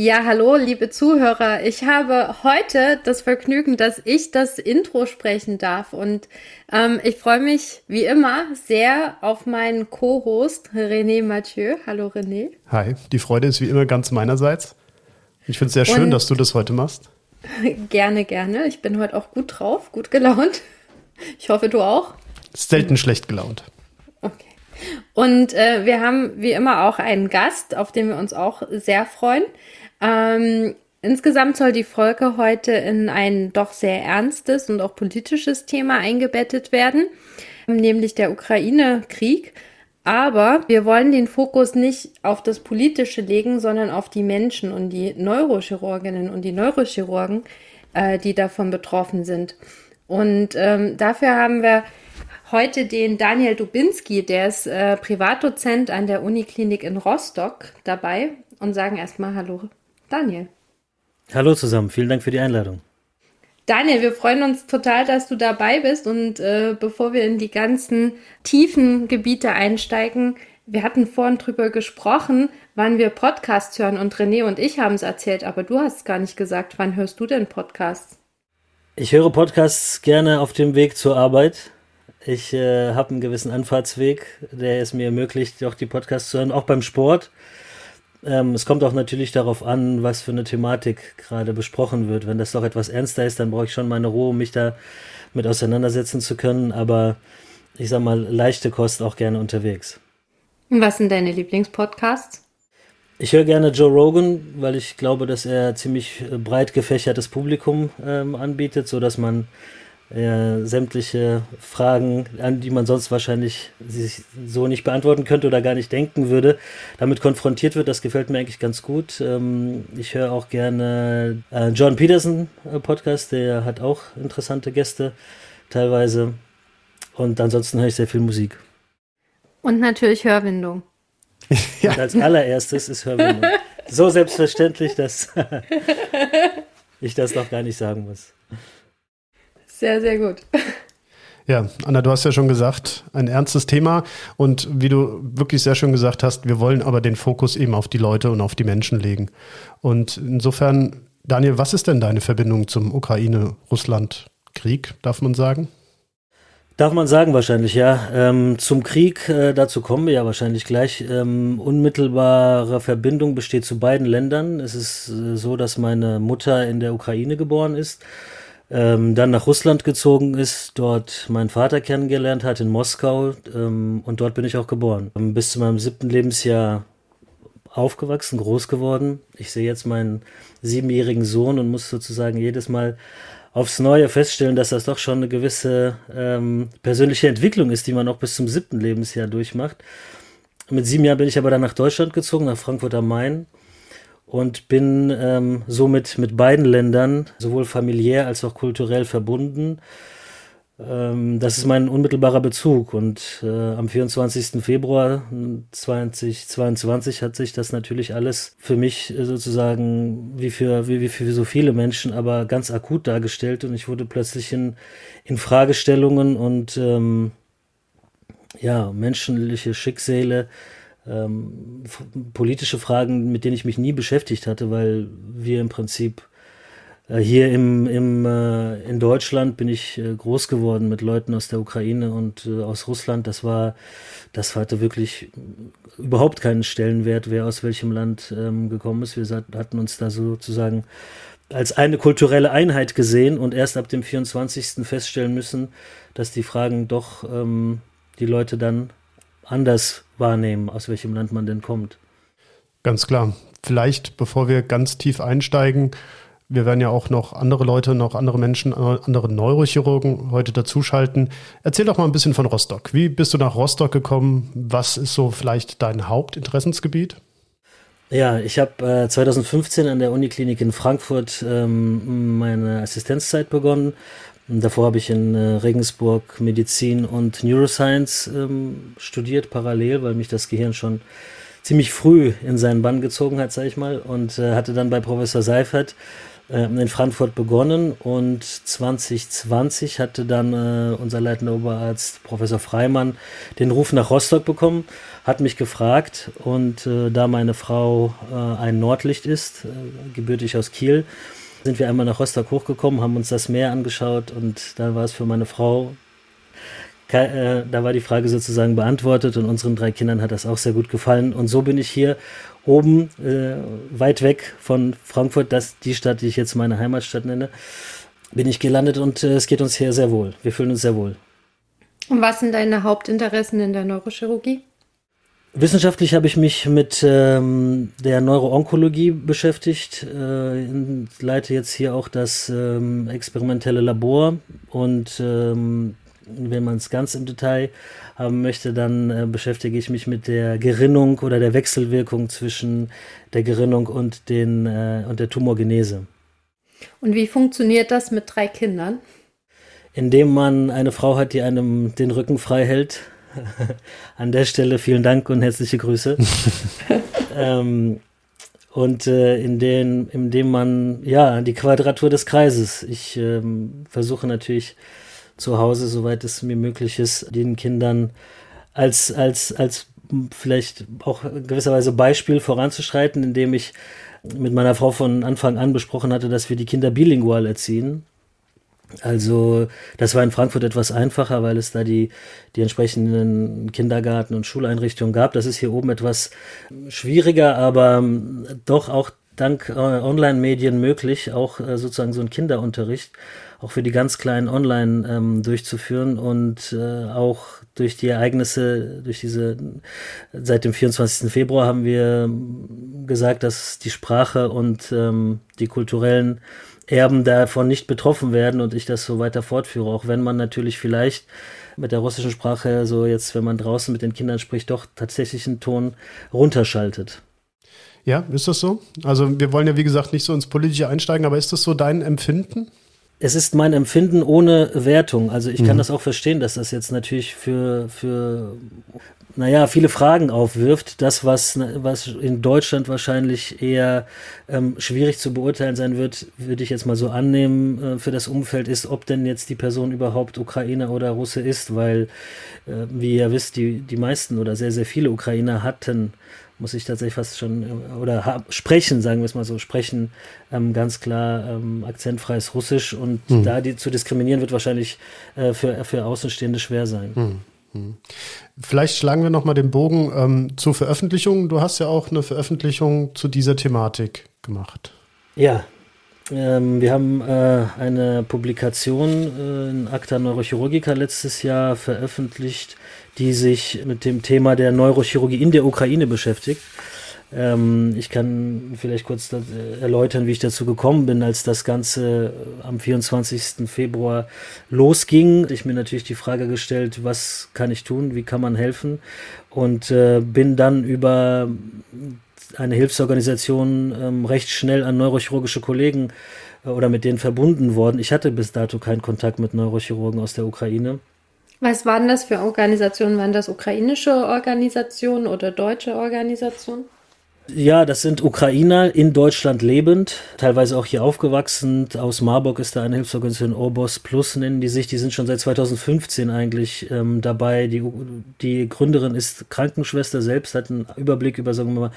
Ja, hallo, liebe Zuhörer. Ich habe heute das Vergnügen, dass ich das Intro sprechen darf. Und ähm, ich freue mich wie immer sehr auf meinen Co-Host René Mathieu. Hallo René. Hi, die Freude ist wie immer ganz meinerseits. Ich finde es sehr schön, Und dass du das heute machst. Gerne, gerne. Ich bin heute auch gut drauf, gut gelaunt. Ich hoffe, du auch. Selten schlecht gelaunt. Okay. Und äh, wir haben wie immer auch einen Gast, auf den wir uns auch sehr freuen. Ähm, insgesamt soll die Folge heute in ein doch sehr ernstes und auch politisches Thema eingebettet werden, nämlich der Ukraine-Krieg. Aber wir wollen den Fokus nicht auf das Politische legen, sondern auf die Menschen und die Neurochirurginnen und die Neurochirurgen, äh, die davon betroffen sind. Und ähm, dafür haben wir heute den Daniel Dubinski, der ist äh, Privatdozent an der Uniklinik in Rostock dabei und sagen erstmal Hallo Daniel. Hallo zusammen, vielen Dank für die Einladung. Daniel, wir freuen uns total, dass du dabei bist. Und äh, bevor wir in die ganzen tiefen Gebiete einsteigen, wir hatten vorhin drüber gesprochen, wann wir Podcasts hören. Und René und ich haben es erzählt, aber du hast gar nicht gesagt, wann hörst du denn Podcasts? Ich höre Podcasts gerne auf dem Weg zur Arbeit. Ich äh, habe einen gewissen Anfahrtsweg, der es mir ermöglicht, auch die Podcasts zu hören, auch beim Sport. Ähm, es kommt auch natürlich darauf an, was für eine Thematik gerade besprochen wird. Wenn das doch etwas ernster ist, dann brauche ich schon meine Ruhe, um mich da mit auseinandersetzen zu können. Aber ich sag mal, leichte Kost auch gerne unterwegs. Was sind deine Lieblingspodcasts? Ich höre gerne Joe Rogan, weil ich glaube, dass er ziemlich äh, breit gefächertes Publikum ähm, anbietet, so dass man äh, sämtliche Fragen, an die man sonst wahrscheinlich sich so nicht beantworten könnte oder gar nicht denken würde, damit konfrontiert wird. Das gefällt mir eigentlich ganz gut. Ähm, ich höre auch gerne äh, John Peterson äh, Podcast, der hat auch interessante Gäste teilweise. Und ansonsten höre ich sehr viel Musik. Und natürlich Hörwindung. ja. Und als allererstes ist Hörwindung. So selbstverständlich, dass ich das doch gar nicht sagen muss. Sehr, sehr gut. Ja, Anna, du hast ja schon gesagt, ein ernstes Thema und wie du wirklich sehr schön gesagt hast, wir wollen aber den Fokus eben auf die Leute und auf die Menschen legen. Und insofern, Daniel, was ist denn deine Verbindung zum Ukraine-Russland-Krieg, darf man sagen? Darf man sagen wahrscheinlich, ja. Ähm, zum Krieg, äh, dazu kommen wir ja wahrscheinlich gleich. Ähm, unmittelbare Verbindung besteht zu beiden Ländern. Es ist äh, so, dass meine Mutter in der Ukraine geboren ist ähm, dann nach Russland gezogen ist, dort meinen Vater kennengelernt hat in Moskau ähm, und dort bin ich auch geboren. Ähm, bis zu meinem siebten Lebensjahr aufgewachsen, groß geworden. Ich sehe jetzt meinen siebenjährigen Sohn und muss sozusagen jedes Mal aufs Neue feststellen, dass das doch schon eine gewisse ähm, persönliche Entwicklung ist, die man auch bis zum siebten Lebensjahr durchmacht. Mit sieben Jahren bin ich aber dann nach Deutschland gezogen, nach Frankfurt am Main und bin ähm, somit mit beiden Ländern sowohl familiär als auch kulturell verbunden. Ähm, das ist mein unmittelbarer Bezug und äh, am 24. Februar 2022 hat sich das natürlich alles für mich sozusagen wie für, wie, wie für so viele Menschen aber ganz akut dargestellt und ich wurde plötzlich in, in Fragestellungen und ähm, ja, menschliche Schicksale ähm, politische Fragen, mit denen ich mich nie beschäftigt hatte, weil wir im Prinzip äh, hier im, im, äh, in Deutschland bin ich äh, groß geworden mit Leuten aus der Ukraine und äh, aus Russland. Das war, das hatte wirklich überhaupt keinen Stellenwert, wer aus welchem Land ähm, gekommen ist. Wir hatten uns da sozusagen als eine kulturelle Einheit gesehen und erst ab dem 24. feststellen müssen, dass die Fragen doch ähm, die Leute dann anders wahrnehmen, aus welchem Land man denn kommt. Ganz klar. Vielleicht, bevor wir ganz tief einsteigen, wir werden ja auch noch andere Leute, noch andere Menschen, andere Neurochirurgen heute dazuschalten. Erzähl doch mal ein bisschen von Rostock. Wie bist du nach Rostock gekommen? Was ist so vielleicht dein Hauptinteressensgebiet? Ja, ich habe äh, 2015 an der Uniklinik in Frankfurt ähm, meine Assistenzzeit begonnen. Davor habe ich in äh, Regensburg Medizin und Neuroscience ähm, studiert, parallel, weil mich das Gehirn schon ziemlich früh in seinen Bann gezogen hat, sage ich mal, und äh, hatte dann bei Professor Seifert äh, in Frankfurt begonnen. Und 2020 hatte dann äh, unser leitender Oberarzt Professor Freimann den Ruf nach Rostock bekommen, hat mich gefragt. Und äh, da meine Frau äh, ein Nordlicht ist, gebürtig aus Kiel, sind wir einmal nach Rostock hochgekommen, haben uns das Meer angeschaut und da war es für meine Frau äh, da war die Frage sozusagen beantwortet und unseren drei Kindern hat das auch sehr gut gefallen. Und so bin ich hier oben, äh, weit weg von Frankfurt, das die Stadt, die ich jetzt meine Heimatstadt nenne, bin ich gelandet und äh, es geht uns hier sehr wohl. Wir fühlen uns sehr wohl. Und was sind deine Hauptinteressen in der Neurochirurgie? Wissenschaftlich habe ich mich mit ähm, der Neuroonkologie beschäftigt, äh, leite jetzt hier auch das ähm, experimentelle Labor und ähm, wenn man es ganz im Detail haben möchte, dann äh, beschäftige ich mich mit der Gerinnung oder der Wechselwirkung zwischen der Gerinnung und, den, äh, und der Tumorgenese. Und wie funktioniert das mit drei Kindern? Indem man eine Frau hat, die einem den Rücken frei hält. An der Stelle vielen Dank und herzliche Grüße. ähm, und äh, in den, indem man, ja, die Quadratur des Kreises. Ich ähm, versuche natürlich zu Hause, soweit es mir möglich ist, den Kindern als, als, als vielleicht auch gewisserweise Beispiel voranzuschreiten, indem ich mit meiner Frau von Anfang an besprochen hatte, dass wir die Kinder bilingual erziehen. Also das war in Frankfurt etwas einfacher, weil es da die, die entsprechenden Kindergarten- und Schuleinrichtungen gab. Das ist hier oben etwas schwieriger, aber doch auch dank äh, Online-Medien möglich, auch äh, sozusagen so ein Kinderunterricht auch für die ganz Kleinen online ähm, durchzuführen und äh, auch durch die Ereignisse, durch diese, seit dem 24. Februar haben wir gesagt, dass die Sprache und ähm, die kulturellen Erben davon nicht betroffen werden und ich das so weiter fortführe, auch wenn man natürlich vielleicht mit der russischen Sprache so jetzt, wenn man draußen mit den Kindern spricht, doch tatsächlich einen Ton runterschaltet. Ja, ist das so? Also wir wollen ja wie gesagt nicht so ins Politische einsteigen, aber ist das so dein Empfinden? Es ist mein Empfinden ohne Wertung. Also ich kann mhm. das auch verstehen, dass das jetzt natürlich für, für naja, viele Fragen aufwirft. Das, was, was in Deutschland wahrscheinlich eher ähm, schwierig zu beurteilen sein wird, würde ich jetzt mal so annehmen, äh, für das Umfeld ist, ob denn jetzt die Person überhaupt Ukrainer oder Russe ist, weil, äh, wie ihr wisst, die, die meisten oder sehr, sehr viele Ukrainer hatten muss ich tatsächlich fast schon, äh, oder sprechen, sagen wir es mal so, sprechen ähm, ganz klar ähm, akzentfreies Russisch und mhm. da die zu diskriminieren wird wahrscheinlich äh, für, für Außenstehende schwer sein. Mhm. Vielleicht schlagen wir nochmal den Bogen ähm, zur Veröffentlichung. Du hast ja auch eine Veröffentlichung zu dieser Thematik gemacht. Ja, ähm, wir haben äh, eine Publikation äh, in Acta Neurochirurgica letztes Jahr veröffentlicht, die sich mit dem Thema der Neurochirurgie in der Ukraine beschäftigt. Ähm, ich kann vielleicht kurz erläutern, wie ich dazu gekommen bin, als das Ganze äh, am 24. Februar losging. Ich mir natürlich die Frage gestellt, was kann ich tun, wie kann man helfen? Und äh, bin dann über eine Hilfsorganisation ähm, recht schnell an neurochirurgische Kollegen äh, oder mit denen verbunden worden. Ich hatte bis dato keinen Kontakt mit Neurochirurgen aus der Ukraine. Was waren das für Organisationen? Waren das ukrainische Organisationen oder deutsche Organisationen? Ja, das sind Ukrainer in Deutschland lebend, teilweise auch hier aufgewachsen. Aus Marburg ist da eine Hilfsorganisation Orbos Plus, nennen die sich. Die sind schon seit 2015 eigentlich ähm, dabei. Die, die Gründerin ist Krankenschwester selbst, hat einen Überblick über, sagen wir mal,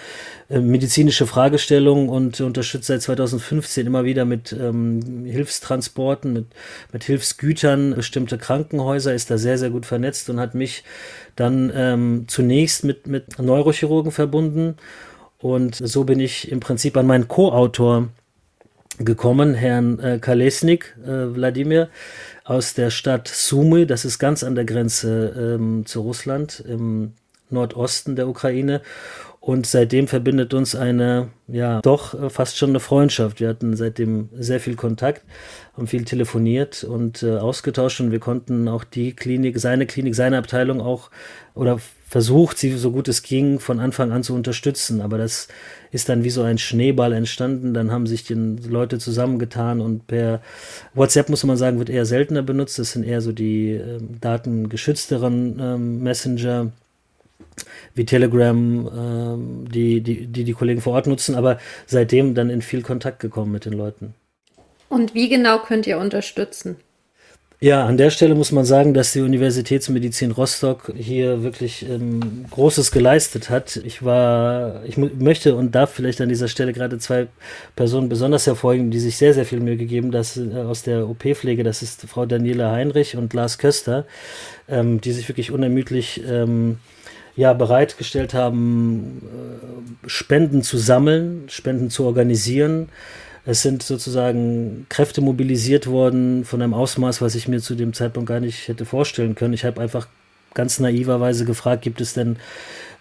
äh, medizinische Fragestellungen und unterstützt seit 2015 immer wieder mit ähm, Hilfstransporten, mit, mit Hilfsgütern bestimmte Krankenhäuser, ist da sehr, sehr gut vernetzt und hat mich dann ähm, zunächst mit, mit Neurochirurgen verbunden und so bin ich im Prinzip an meinen Co-Autor gekommen, Herrn äh, Kalesnik, äh, Wladimir, aus der Stadt Sumy, das ist ganz an der Grenze ähm, zu Russland, im Nordosten der Ukraine. Und seitdem verbindet uns eine, ja, doch äh, fast schon eine Freundschaft. Wir hatten seitdem sehr viel Kontakt, haben viel telefoniert und äh, ausgetauscht und wir konnten auch die Klinik, seine Klinik, seine Abteilung auch oder versucht, sie so gut es ging, von Anfang an zu unterstützen. Aber das ist dann wie so ein Schneeball entstanden. Dann haben sich die Leute zusammengetan und per WhatsApp, muss man sagen, wird eher seltener benutzt. Das sind eher so die äh, datengeschützteren äh, Messenger wie Telegram, ähm, die, die, die die Kollegen vor Ort nutzen, aber seitdem dann in viel Kontakt gekommen mit den Leuten. Und wie genau könnt ihr unterstützen? Ja, an der Stelle muss man sagen, dass die Universitätsmedizin Rostock hier wirklich ähm, Großes geleistet hat. Ich war, ich möchte und darf vielleicht an dieser Stelle gerade zwei Personen besonders hervorheben, die sich sehr, sehr viel Mühe gegeben, dass äh, aus der OP-Pflege, das ist Frau Daniela Heinrich und Lars Köster, ähm, die sich wirklich unermüdlich ähm, ja, bereitgestellt haben, äh, Spenden zu sammeln, Spenden zu organisieren. Es sind sozusagen Kräfte mobilisiert worden von einem Ausmaß, was ich mir zu dem Zeitpunkt gar nicht hätte vorstellen können. Ich habe einfach ganz naiverweise gefragt, gibt es denn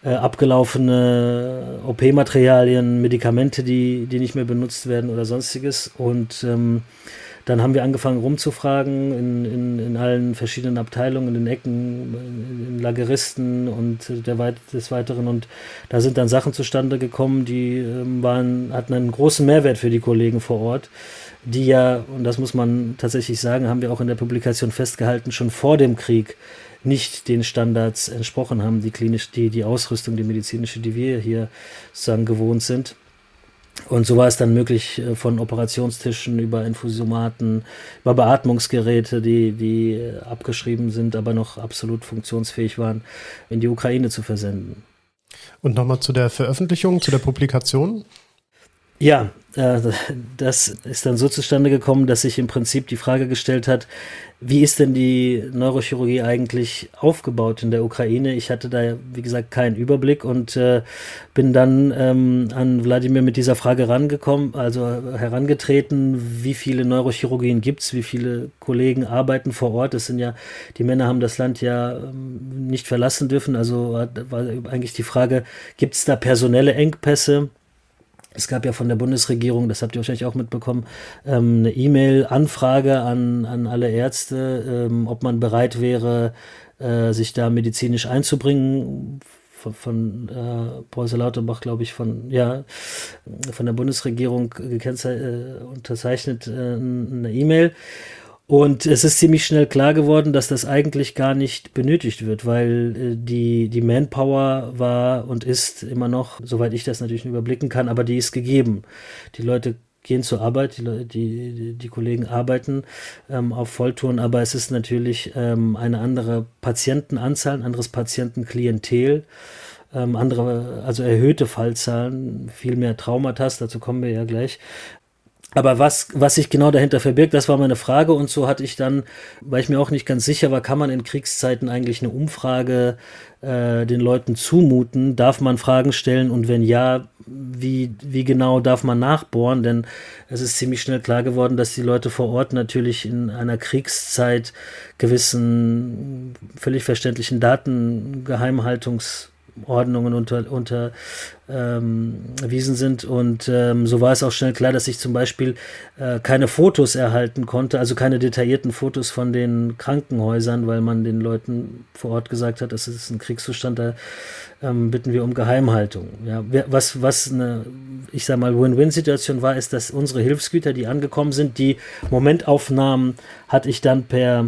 äh, abgelaufene OP-Materialien, Medikamente, die, die nicht mehr benutzt werden oder sonstiges. Und ähm, dann haben wir angefangen rumzufragen in, in, in allen verschiedenen Abteilungen, in den Ecken, in Lageristen und der Weit des Weiteren. Und da sind dann Sachen zustande gekommen, die ähm, waren, hatten einen großen Mehrwert für die Kollegen vor Ort, die ja, und das muss man tatsächlich sagen, haben wir auch in der Publikation festgehalten, schon vor dem Krieg nicht den Standards entsprochen haben, die klinisch, die, die Ausrüstung, die medizinische, die wir hier sozusagen gewohnt sind. Und so war es dann möglich, äh, von Operationstischen über Infusiomaten, über Beatmungsgeräte, die, die äh, abgeschrieben sind, aber noch absolut funktionsfähig waren, in die Ukraine zu versenden. Und nochmal zu der Veröffentlichung, zu der Publikation? Ja, äh, das ist dann so zustande gekommen, dass sich im Prinzip die Frage gestellt hat, wie ist denn die Neurochirurgie eigentlich aufgebaut in der Ukraine? Ich hatte da, wie gesagt, keinen Überblick und äh, bin dann ähm, an Wladimir mit dieser Frage rangekommen, also herangetreten, wie viele Neurochirurgien gibt's, wie viele Kollegen arbeiten vor Ort. Das sind ja, die Männer haben das Land ja ähm, nicht verlassen dürfen. Also war eigentlich die Frage, gibt's da personelle Engpässe? Es gab ja von der Bundesregierung, das habt ihr wahrscheinlich auch mitbekommen, ähm, eine E-Mail-Anfrage an, an alle Ärzte, ähm, ob man bereit wäre, äh, sich da medizinisch einzubringen. Von, von äh, Paul Lauterbach, glaube ich, von, ja, von der Bundesregierung äh, unterzeichnet äh, eine E-Mail. Und es ist ziemlich schnell klar geworden, dass das eigentlich gar nicht benötigt wird, weil äh, die, die Manpower war und ist immer noch, soweit ich das natürlich überblicken kann, aber die ist gegeben. Die Leute gehen zur Arbeit, die, die, die Kollegen arbeiten ähm, auf Volltouren, aber es ist natürlich ähm, eine andere Patientenanzahl, ein anderes Patientenklientel. Ähm, andere, also erhöhte Fallzahlen, viel mehr Traumata, dazu kommen wir ja gleich. Aber was, was sich genau dahinter verbirgt, das war meine Frage. Und so hatte ich dann, weil ich mir auch nicht ganz sicher war, kann man in Kriegszeiten eigentlich eine Umfrage äh, den Leuten zumuten? Darf man Fragen stellen? Und wenn ja, wie, wie genau darf man nachbohren? Denn es ist ziemlich schnell klar geworden, dass die Leute vor Ort natürlich in einer Kriegszeit gewissen völlig verständlichen Datengeheimhaltungs Ordnungen unter, unter ähm, erwiesen sind. Und ähm, so war es auch schnell klar, dass ich zum Beispiel äh, keine Fotos erhalten konnte, also keine detaillierten Fotos von den Krankenhäusern, weil man den Leuten vor Ort gesagt hat, das ist ein Kriegszustand, da ähm, bitten wir um Geheimhaltung. Ja, was, was eine, ich sag mal, Win-Win-Situation war, ist, dass unsere Hilfsgüter, die angekommen sind, die Momentaufnahmen hatte ich dann per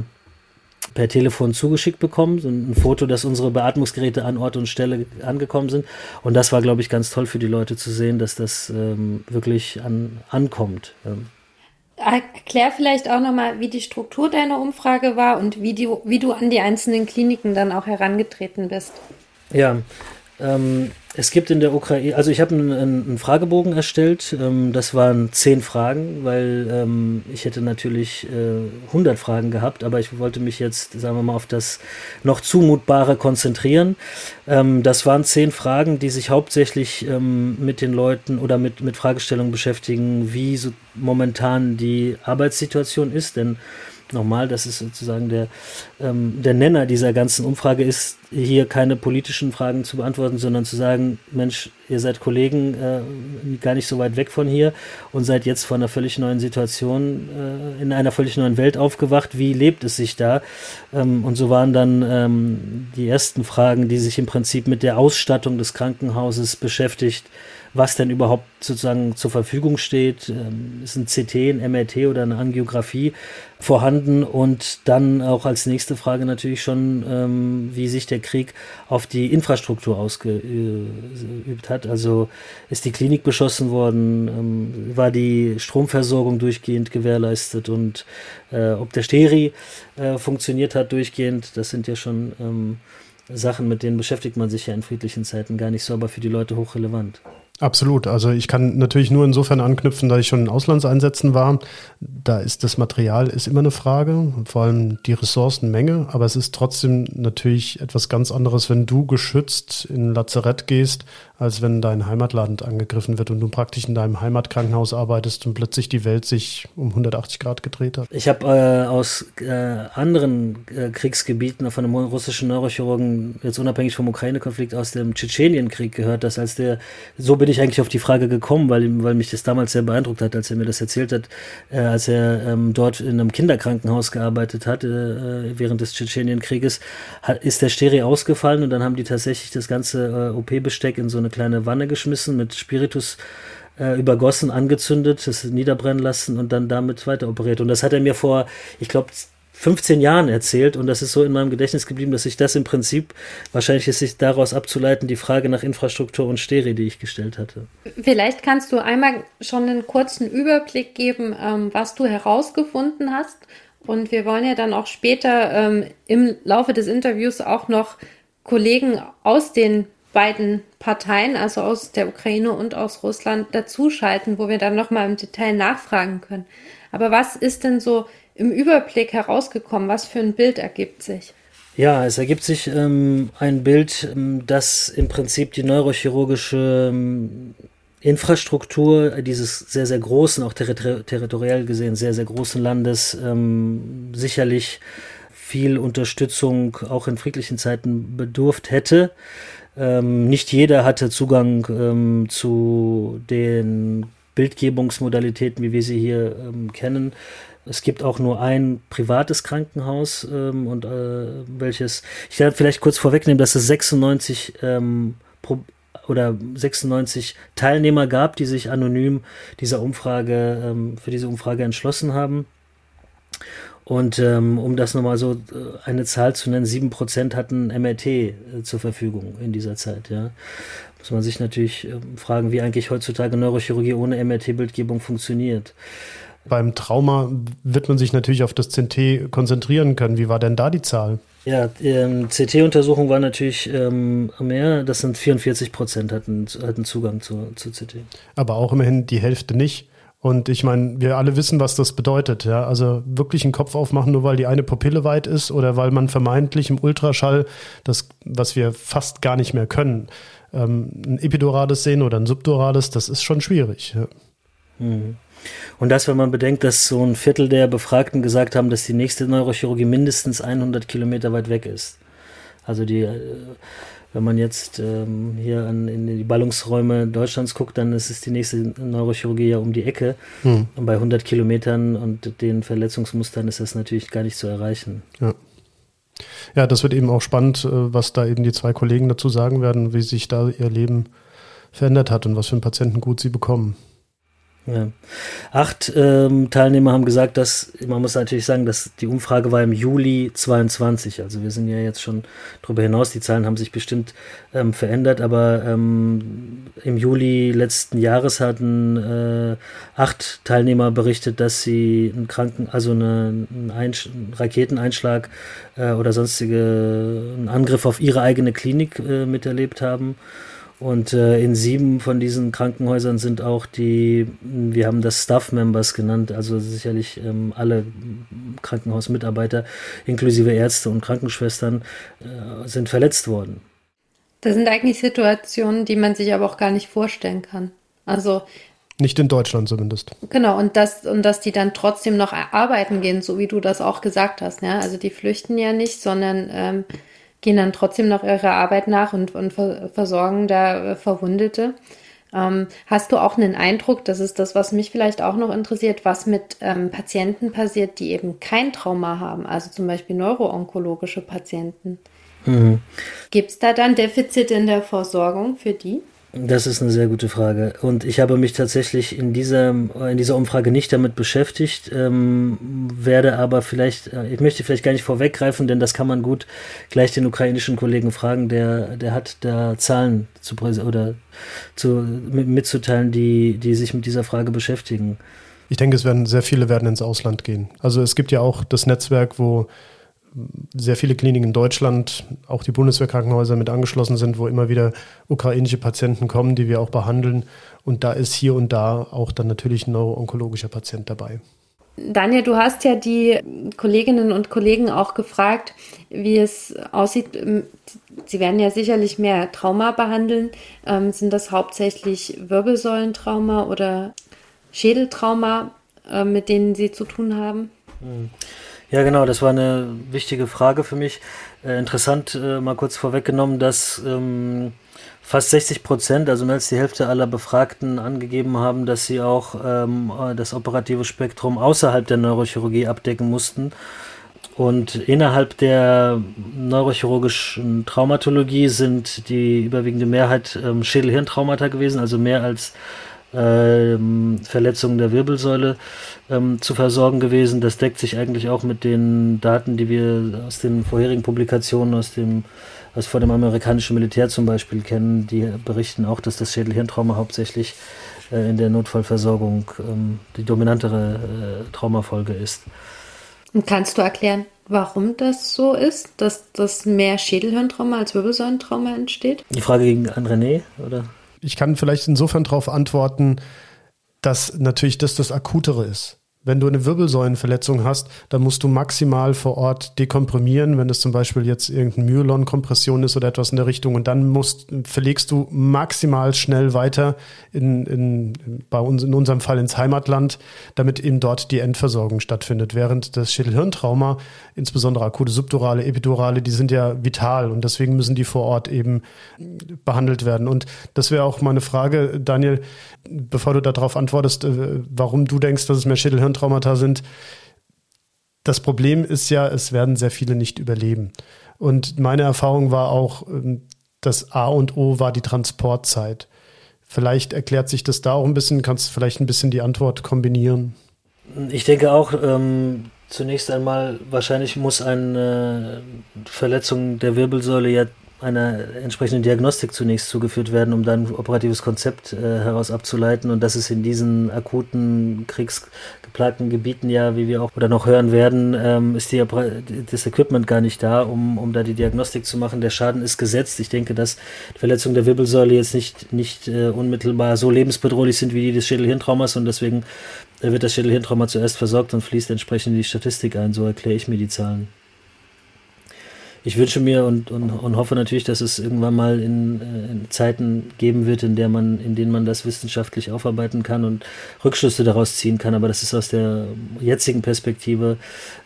per Telefon zugeschickt bekommen, so ein Foto, dass unsere Beatmungsgeräte an Ort und Stelle angekommen sind. Und das war, glaube ich, ganz toll für die Leute zu sehen, dass das ähm, wirklich an, ankommt. Ähm. Erklär vielleicht auch nochmal, wie die Struktur deiner Umfrage war und wie, die, wie du an die einzelnen Kliniken dann auch herangetreten bist. Ja, ähm, es gibt in der Ukraine, also ich habe einen, einen, Fragebogen erstellt, ähm, das waren zehn Fragen, weil ähm, ich hätte natürlich äh, 100 Fragen gehabt, aber ich wollte mich jetzt, sagen wir mal, auf das noch zumutbare konzentrieren. Ähm, das waren zehn Fragen, die sich hauptsächlich mit den Leuten oder mit, mit Fragestellungen beschäftigen, wie so momentan die Arbeitssituation ist, denn nochmal, das ist sozusagen der, ähm, der Nenner dieser ganzen Umfrage ist, hier keine politischen Fragen zu beantworten, sondern zu sagen, Mensch, ihr seid Kollegen äh, gar nicht so weit weg von hier und seid jetzt vor einer völlig neuen Situation, äh, in einer völlig neuen Welt aufgewacht. Wie lebt es sich da? Ähm, und so waren dann ähm, die ersten Fragen, die sich im Prinzip mit der Ausstattung des Krankenhauses beschäftigt was denn überhaupt sozusagen zur Verfügung steht. Ähm, ist ein CT, ein MRT oder eine Angiografie vorhanden? Und dann auch als nächste Frage natürlich schon, ähm, wie sich der Krieg auf die Infrastruktur ausgeübt hat. Also ist die Klinik beschossen worden? Ähm, war die Stromversorgung durchgehend gewährleistet? Und äh, ob der Steri äh, funktioniert hat durchgehend, das sind ja schon Sachen, mit denen beschäftigt man sich ja in friedlichen Zeiten gar nicht so, aber für die Leute hochrelevant. Absolut. Also ich kann natürlich nur insofern anknüpfen, da ich schon in Auslandseinsätzen war. Da ist das Material ist immer eine Frage, vor allem die Ressourcenmenge, aber es ist trotzdem natürlich etwas ganz anderes, wenn du geschützt in ein Lazarett gehst, als wenn dein Heimatland angegriffen wird und du praktisch in deinem Heimatkrankenhaus arbeitest und plötzlich die Welt sich um 180 Grad gedreht hat. Ich habe äh, aus äh, anderen äh, Kriegsgebieten von einem russischen Neurochirurgen, jetzt unabhängig vom Ukraine-Konflikt, aus dem Tschetschenienkrieg gehört, dass als der, so bin ich eigentlich auf die Frage gekommen, weil, weil mich das damals sehr beeindruckt hat, als er mir das erzählt hat, äh, als er ähm, dort in einem Kinderkrankenhaus gearbeitet hat äh, während des Tschetschenienkrieges, ist der Steri ausgefallen und dann haben die tatsächlich das ganze äh, OP-Besteck in so eine kleine Wanne geschmissen mit Spiritus äh, übergossen, angezündet, das niederbrennen lassen und dann damit weiter operiert. Und das hat er mir vor, ich glaube, 15 Jahren erzählt und das ist so in meinem Gedächtnis geblieben, dass ich das im Prinzip, wahrscheinlich ist sich daraus abzuleiten, die Frage nach Infrastruktur und Steri, die ich gestellt hatte. Vielleicht kannst du einmal schon einen kurzen Überblick geben, ähm, was du herausgefunden hast. Und wir wollen ja dann auch später ähm, im Laufe des Interviews auch noch Kollegen aus den beiden Parteien, also aus der Ukraine und aus Russland, dazuschalten, wo wir dann nochmal im Detail nachfragen können. Aber was ist denn so im Überblick herausgekommen? Was für ein Bild ergibt sich? Ja, es ergibt sich ähm, ein Bild, ähm, dass im Prinzip die neurochirurgische ähm, Infrastruktur dieses sehr, sehr großen, auch terri territoriell gesehen sehr, sehr großen Landes ähm, sicherlich viel Unterstützung auch in friedlichen Zeiten bedurft hätte. Ähm, nicht jeder hatte Zugang ähm, zu den Bildgebungsmodalitäten, wie wir sie hier ähm, kennen. Es gibt auch nur ein privates Krankenhaus ähm, und äh, welches, ich werde vielleicht kurz vorwegnehmen, dass es 96 ähm, pro, oder 96 Teilnehmer gab, die sich anonym dieser Umfrage, ähm, für diese Umfrage entschlossen haben. Und ähm, um das nochmal so äh, eine Zahl zu nennen, 7% hatten MRT äh, zur Verfügung in dieser Zeit, ja. Muss man sich natürlich äh, fragen, wie eigentlich heutzutage Neurochirurgie ohne MRT-Bildgebung funktioniert. Beim Trauma wird man sich natürlich auf das CT konzentrieren können. Wie war denn da die Zahl? Ja, ähm, CT-Untersuchung war natürlich ähm, mehr. Das sind 44 Prozent hatten, hatten Zugang zu, zu CT. Aber auch immerhin die Hälfte nicht. Und ich meine, wir alle wissen, was das bedeutet. Ja? Also wirklich einen Kopf aufmachen, nur weil die eine Pupille weit ist oder weil man vermeintlich im Ultraschall, das, was wir fast gar nicht mehr können, ähm, ein epidurales sehen oder ein subdurales, das ist schon schwierig. Ja. Mhm. Und das, wenn man bedenkt, dass so ein Viertel der Befragten gesagt haben, dass die nächste Neurochirurgie mindestens 100 Kilometer weit weg ist. Also die, äh, wenn man jetzt ähm, hier an, in die Ballungsräume Deutschlands guckt, dann ist es die nächste Neurochirurgie ja um die Ecke. Hm. Und bei 100 Kilometern und den Verletzungsmustern ist das natürlich gar nicht zu erreichen. Ja. Ja, das wird eben auch spannend, äh, was da eben die zwei Kollegen dazu sagen werden, wie sich da ihr Leben verändert hat und was für einen Patientengut sie bekommen. Ja. Acht ähm, Teilnehmer haben gesagt, dass, man muss natürlich sagen, dass die Umfrage war im Juli 22, also wir sind ja jetzt schon darüber hinaus, die Zahlen haben sich bestimmt ähm, verändert, aber ähm, im Juli letzten Jahres hatten äh, acht Teilnehmer berichtet, dass sie einen Kranken, also eine, einen, Einsch Raketeneinschlag äh, oder sonstige einen Angriff auf ihre eigene Klinik äh, miterlebt haben. Und äh, in sieben von diesen Krankenhäusern sind auch die, wir haben das Staff Members genannt, also sicherlich ähm, alle Krankenhausmitarbeiter, inklusive Ärzte und Krankenschwestern, äh, sind verletzt worden. Das sind eigentlich Situationen, die man sich aber auch gar nicht vorstellen kann. Also Nicht in Deutschland zumindest. Genau, und das, und dass die dann trotzdem noch arbeiten gehen, so wie du das auch gesagt hast. Ja? Also die flüchten ja nicht, sondern ähm, gehen dann trotzdem noch ihrer Arbeit nach und, und versorgen da äh, Verwundete. Ähm, hast du auch einen Eindruck, das ist das, was mich vielleicht auch noch interessiert, was mit ähm, Patienten passiert, die eben kein Trauma haben, also zum Beispiel neuroonkologische Patienten? Mhm. Gibt es da dann Defizite in der Versorgung für die? Das ist eine sehr gute Frage. Und ich habe mich tatsächlich in dieser, in dieser Umfrage nicht damit beschäftigt, ähm, werde aber vielleicht, äh, ich möchte vielleicht gar nicht vorweggreifen, denn das kann man gut gleich den ukrainischen Kollegen fragen, der, der hat da Zahlen zu oder zu, mitzuteilen, die, die sich mit dieser Frage beschäftigen. Ich denke, es werden sehr viele werden ins Ausland gehen. Also es gibt ja auch das Netzwerk, wo sehr viele Kliniken in Deutschland, auch die Bundeswehrkrankenhäuser mit angeschlossen sind, wo immer wieder ukrainische Patienten kommen, die wir auch behandeln. Und da ist hier und da auch dann natürlich ein neuroonkologischer Patient dabei. Daniel, du hast ja die Kolleginnen und Kollegen auch gefragt, wie es aussieht. Sie werden ja sicherlich mehr Trauma behandeln. Ähm, sind das hauptsächlich Wirbelsäulentrauma oder Schädeltrauma, äh, mit denen Sie zu tun haben? Mhm. Ja, genau, das war eine wichtige Frage für mich. Äh, interessant, äh, mal kurz vorweggenommen, dass ähm, fast 60 Prozent, also mehr als die Hälfte aller Befragten angegeben haben, dass sie auch ähm, das operative Spektrum außerhalb der Neurochirurgie abdecken mussten. Und innerhalb der neurochirurgischen Traumatologie sind die überwiegende Mehrheit ähm, Schädel-Hirntraumata gewesen, also mehr als ähm, Verletzungen der Wirbelsäule ähm, zu versorgen gewesen. Das deckt sich eigentlich auch mit den Daten, die wir aus den vorherigen Publikationen aus dem aus vor dem amerikanischen Militär zum Beispiel kennen. Die berichten auch, dass das Schädelhirntrauma hauptsächlich äh, in der Notfallversorgung ähm, die dominantere äh, Traumafolge ist. Und kannst du erklären, warum das so ist, dass das mehr Schädelhirntrauma als Wirbelsäulentrauma entsteht? Die Frage ging an René, oder? Ich kann vielleicht insofern darauf antworten, dass natürlich das das Akutere ist. Wenn du eine Wirbelsäulenverletzung hast, dann musst du maximal vor Ort dekomprimieren, wenn es zum Beispiel jetzt irgendeine Myelon-Kompression ist oder etwas in der Richtung. Und dann musst, verlegst du maximal schnell weiter in, in, bei uns, in unserem Fall ins Heimatland, damit eben dort die Endversorgung stattfindet. Während das Schädelhirntrauma, insbesondere akute subdurale, epidurale, die sind ja vital und deswegen müssen die vor Ort eben behandelt werden. Und das wäre auch meine Frage, Daniel, bevor du darauf antwortest, äh, warum du denkst, dass es mehr Schädelhirntraumata sind. Das Problem ist ja, es werden sehr viele nicht überleben. Und meine Erfahrung war auch, ähm, das A und O war die Transportzeit. Vielleicht erklärt sich das da auch ein bisschen, kannst du vielleicht ein bisschen die Antwort kombinieren? Ich denke auch, ähm, zunächst einmal, wahrscheinlich muss eine Verletzung der Wirbelsäule ja einer entsprechenden Diagnostik zunächst zugeführt werden, um dann ein operatives Konzept äh, heraus abzuleiten. Und das ist in diesen akuten kriegsgeplagten Gebieten ja, wie wir auch oder noch hören werden, ähm, ist die, das Equipment gar nicht da, um, um da die Diagnostik zu machen. Der Schaden ist gesetzt. Ich denke, dass die Verletzungen der Wirbelsäule jetzt nicht, nicht äh, unmittelbar so lebensbedrohlich sind wie die des Schädelhirntraumas und deswegen wird das Schädelhirntrauma zuerst versorgt und fließt entsprechend in die Statistik ein. So erkläre ich mir die Zahlen ich wünsche mir und, und, und hoffe natürlich, dass es irgendwann mal in, äh, in, Zeiten geben wird, in der man, in denen man das wissenschaftlich aufarbeiten kann und Rückschlüsse daraus ziehen kann. Aber das ist aus der jetzigen Perspektive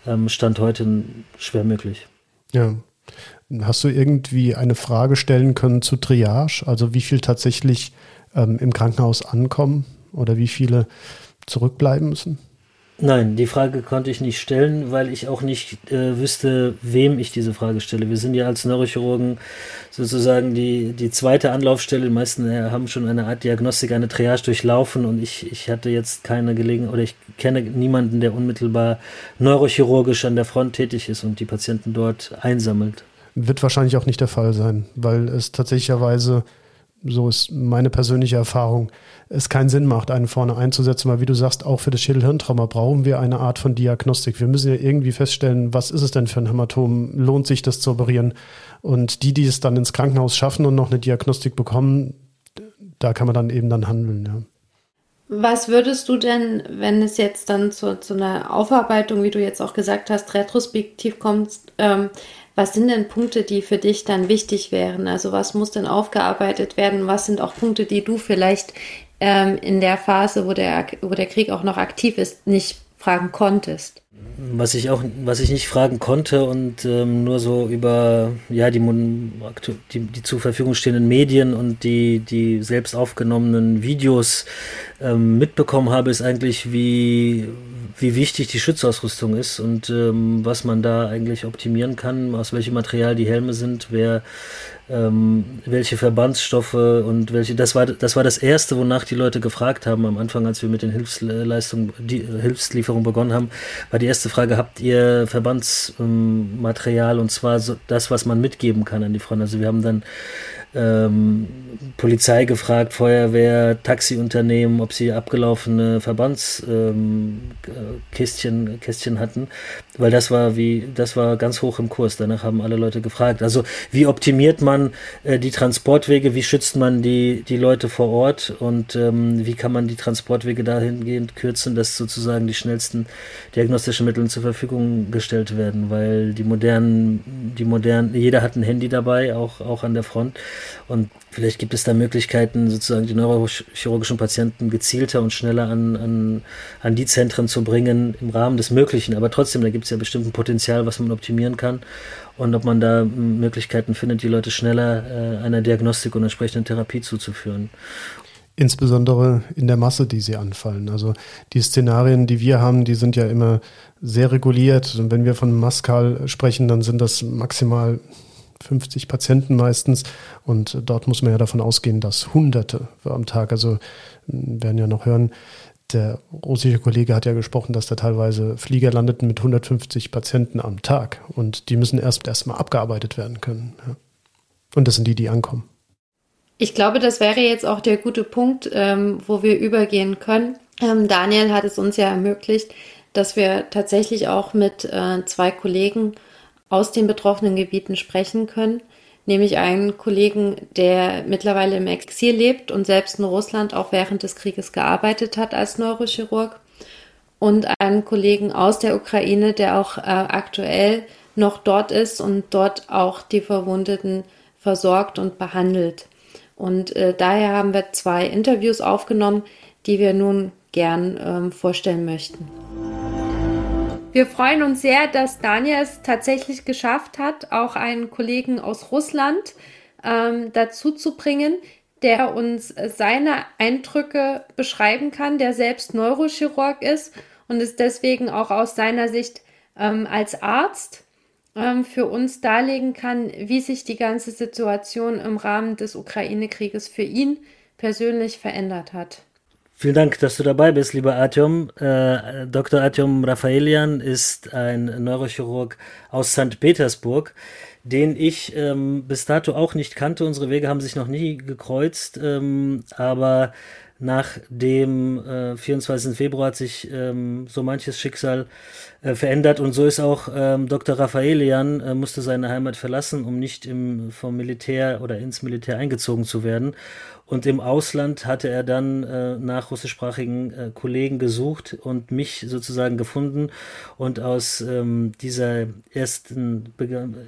ähm, Stand heute schwer möglich. Ja. Hast du irgendwie eine Frage stellen können zu Triage? Also wie viel tatsächlich ähm, im Krankenhaus ankommen oder wie viele zurückbleiben müssen? Nein, die Frage konnte ich nicht stellen, weil ich auch nicht äh, wüsste, wem ich diese Frage stelle. Wir sind ja als Neurochirurgen sozusagen die, die zweite Anlaufstelle. Die meisten äh, haben schon eine Art Diagnostik, eine Triage durchlaufen und ich, ich hatte jetzt keine Gelegenheit oder ich kenne niemanden, der unmittelbar neurochirurgisch an der Front tätig ist und die Patienten dort einsammelt. Wird wahrscheinlich auch nicht der Fall sein, weil es tatsächlicherweise so ist meine persönliche Erfahrung, es keinen Sinn macht, einen vorne einzusetzen, weil wie du sagst, auch für das Schädelhirntrauma brauchen wir eine Art von Diagnostik. Wir müssen ja irgendwie feststellen, was ist es denn für ein Hämatom? Lohnt sich das zu operieren? Und die, die es dann ins Krankenhaus schaffen und noch eine Diagnostik bekommen, da kann man dann eben dann handeln, ja. Was würdest du denn, wenn es jetzt dann zu, zu einer Aufarbeitung, wie du jetzt auch gesagt hast, retrospektiv kommt, ähm, was sind denn Punkte, die für dich dann wichtig wären? Also was muss denn aufgearbeitet werden? Was sind auch Punkte, die du vielleicht ähm, in der Phase, wo der, wo der Krieg auch noch aktiv ist, nicht fragen konntest? Was ich auch, was ich nicht fragen konnte und ähm, nur so über ja die, die, die zur Verfügung stehenden Medien und die die selbst aufgenommenen Videos ähm, mitbekommen habe, ist eigentlich wie wie wichtig die Schutzausrüstung ist und ähm, was man da eigentlich optimieren kann, aus welchem Material die Helme sind, wer ähm, welche Verbandsstoffe und welche, das war, das war das erste, wonach die Leute gefragt haben am Anfang, als wir mit den Hilfsleistungen, die Hilfslieferung begonnen haben, war die erste Frage, habt ihr Verbandsmaterial ähm, und zwar so, das, was man mitgeben kann an die Front. Also wir haben dann ähm, Polizei gefragt, Feuerwehr, Taxiunternehmen, ob sie abgelaufene Verbandskistchen ähm, Kästchen hatten, weil das war wie, das war ganz hoch im Kurs. Danach haben alle Leute gefragt. Also wie optimiert man äh, die Transportwege, wie schützt man die, die Leute vor Ort? Und ähm, wie kann man die Transportwege dahingehend kürzen, dass sozusagen die schnellsten diagnostischen Mittel zur Verfügung gestellt werden, weil die modernen, die modernen, jeder hat ein Handy dabei, auch, auch an der Front und vielleicht gibt es da Möglichkeiten, sozusagen die neurochirurgischen Patienten gezielter und schneller an, an, an die Zentren zu bringen im Rahmen des Möglichen. Aber trotzdem, da gibt es ja bestimmt ein Potenzial, was man optimieren kann. Und ob man da Möglichkeiten findet, die Leute schneller äh, einer Diagnostik und entsprechenden Therapie zuzuführen. Insbesondere in der Masse, die sie anfallen. Also die Szenarien, die wir haben, die sind ja immer sehr reguliert. Und wenn wir von Maskal sprechen, dann sind das maximal 50 Patienten meistens. Und dort muss man ja davon ausgehen, dass Hunderte am Tag, also werden ja noch hören, der russische Kollege hat ja gesprochen, dass da teilweise Flieger landeten mit 150 Patienten am Tag. Und die müssen erst erstmal abgearbeitet werden können. Und das sind die, die ankommen. Ich glaube, das wäre jetzt auch der gute Punkt, ähm, wo wir übergehen können. Ähm, Daniel hat es uns ja ermöglicht, dass wir tatsächlich auch mit äh, zwei Kollegen aus den betroffenen Gebieten sprechen können, nämlich einen Kollegen, der mittlerweile im Exil lebt und selbst in Russland auch während des Krieges gearbeitet hat als Neurochirurg und einen Kollegen aus der Ukraine, der auch äh, aktuell noch dort ist und dort auch die Verwundeten versorgt und behandelt. Und äh, daher haben wir zwei Interviews aufgenommen, die wir nun gern ähm, vorstellen möchten. Wir freuen uns sehr, dass Daniel es tatsächlich geschafft hat, auch einen Kollegen aus Russland ähm, dazu zu bringen, der uns seine Eindrücke beschreiben kann, der selbst Neurochirurg ist und es deswegen auch aus seiner Sicht ähm, als Arzt ähm, für uns darlegen kann, wie sich die ganze Situation im Rahmen des Ukraine-Krieges für ihn persönlich verändert hat. Vielen Dank, dass du dabei bist, lieber Artyom. Äh, Dr. Artyom Rafaelian ist ein Neurochirurg aus St. Petersburg, den ich ähm, bis dato auch nicht kannte. Unsere Wege haben sich noch nie gekreuzt, ähm, aber nach dem äh, 24. Februar hat sich ähm, so manches Schicksal äh, verändert und so ist auch ähm, Dr. Rafaelian äh, musste seine Heimat verlassen, um nicht im, vom Militär oder ins Militär eingezogen zu werden und im Ausland hatte er dann äh, nach russischsprachigen äh, Kollegen gesucht und mich sozusagen gefunden. Und aus ähm, dieser ersten,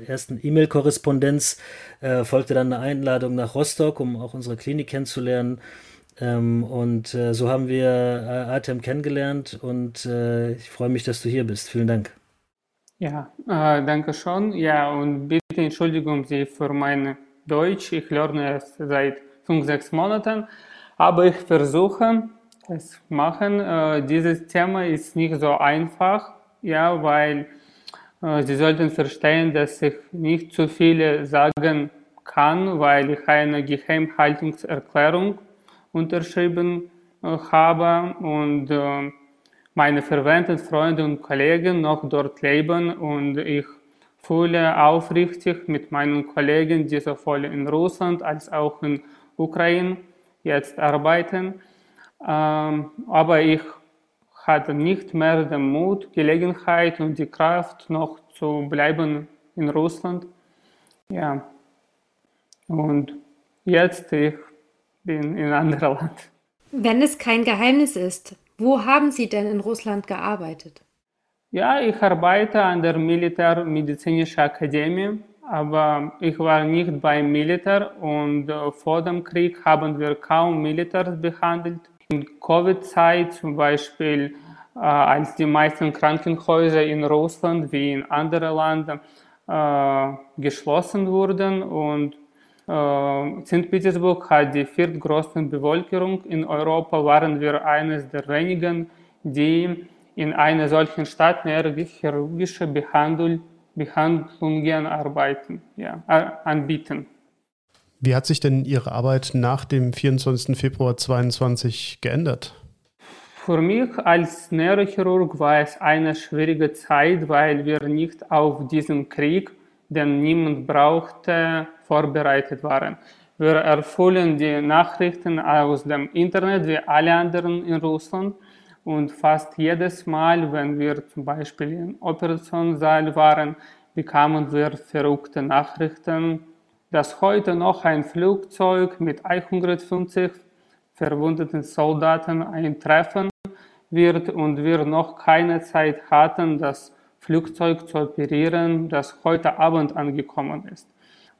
ersten E-Mail-Korrespondenz äh, folgte dann eine Einladung nach Rostock, um auch unsere Klinik kennenzulernen. Ähm, und äh, so haben wir äh, Artem kennengelernt und äh, ich freue mich, dass du hier bist. Vielen Dank. Ja, äh, danke schon. Ja, und bitte entschuldigen Sie für mein Deutsch. Ich lerne es seit fünf, sechs Monaten. Aber ich versuche es machen. Äh, dieses Thema ist nicht so einfach, ja, weil äh, Sie sollten verstehen, dass ich nicht zu viele sagen kann, weil ich eine Geheimhaltungserklärung unterschrieben äh, habe und äh, meine verwandten Freunde und Kollegen noch dort leben und ich fühle aufrichtig mit meinen Kollegen, die sowohl in Russland als auch in Ukraine jetzt arbeiten. Ähm, aber ich hatte nicht mehr den Mut, Gelegenheit und die Kraft, noch zu bleiben in Russland. Ja. Und jetzt ich in einem anderen Land. Wenn es kein Geheimnis ist, wo haben Sie denn in Russland gearbeitet? Ja, ich arbeite an der Militärmedizinischen Akademie aber ich war nicht beim Militär und äh, vor dem Krieg haben wir kaum Militärs behandelt. In Covid-Zeit zum Beispiel, äh, als die meisten Krankenhäuser in Russland wie in anderen Ländern äh, geschlossen wurden und St. Petersburg hat die viertgrößte Bevölkerung in Europa, waren wir eines der wenigen, die in einer solchen Stadt mehrere chirurgische Behandlung, Behandlungen arbeiten, ja, anbieten. Wie hat sich denn Ihre Arbeit nach dem 24. Februar 2022 geändert? Für mich als Neurochirurg war es eine schwierige Zeit, weil wir nicht auf diesen Krieg, den niemand brauchte, vorbereitet waren. Wir erfüllen die Nachrichten aus dem Internet wie alle anderen in Russland und fast jedes Mal, wenn wir zum Beispiel im Operationssaal waren, bekamen wir verrückte Nachrichten, dass heute noch ein Flugzeug mit 150 verwundeten Soldaten eintreffen wird und wir noch keine Zeit hatten, das Flugzeug zu operieren, das heute Abend angekommen ist.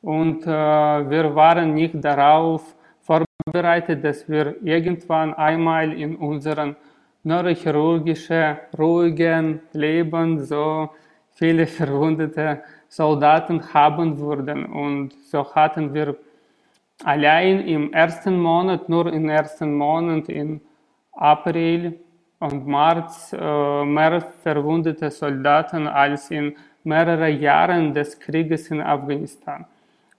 Und äh, wir waren nicht darauf vorbereitet, dass wir irgendwann einmal in unserem neurochirurgischen, ruhigen Leben so viele verwundete Soldaten haben würden. Und so hatten wir allein im ersten Monat, nur im ersten Monat in April und März äh, mehr verwundete Soldaten als in mehreren Jahren des Krieges in Afghanistan.